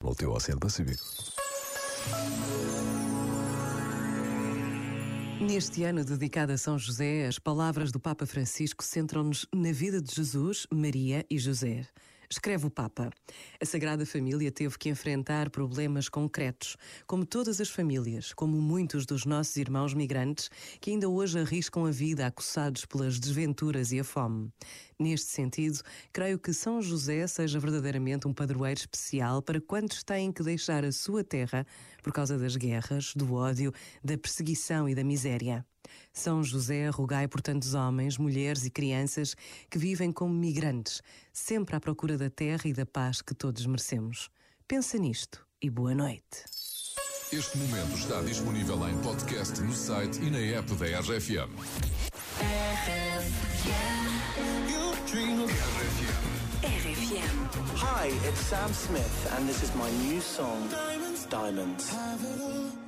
Volteu ao Oceano Pacífico. Neste ano dedicado a São José, as palavras do Papa Francisco centram-nos na vida de Jesus, Maria e José. Escreve o Papa. A Sagrada Família teve que enfrentar problemas concretos, como todas as famílias, como muitos dos nossos irmãos migrantes que ainda hoje arriscam a vida acossados pelas desventuras e a fome. Neste sentido, creio que São José seja verdadeiramente um padroeiro especial para quantos têm que deixar a sua terra por causa das guerras, do ódio, da perseguição e da miséria. São José, rogai por tantos homens, mulheres e crianças que vivem como migrantes, sempre à procura da terra e da paz que todos merecemos. Pensa nisto e boa noite. Este momento está disponível em podcast no site e na app da RFM. RFM. Hi, it's Sam Smith, and this is my new song, Diamonds. Have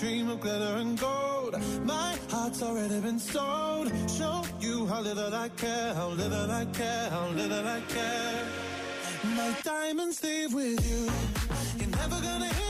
Dream of glitter and gold. My heart's already been sold. Show you how little I care, how little I care, how little I care. My diamonds leave with you. You're never gonna hear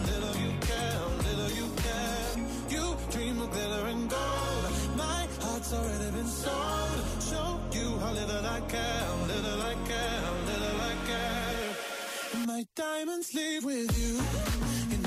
I care, little I care, little I care. My diamonds leave with you. you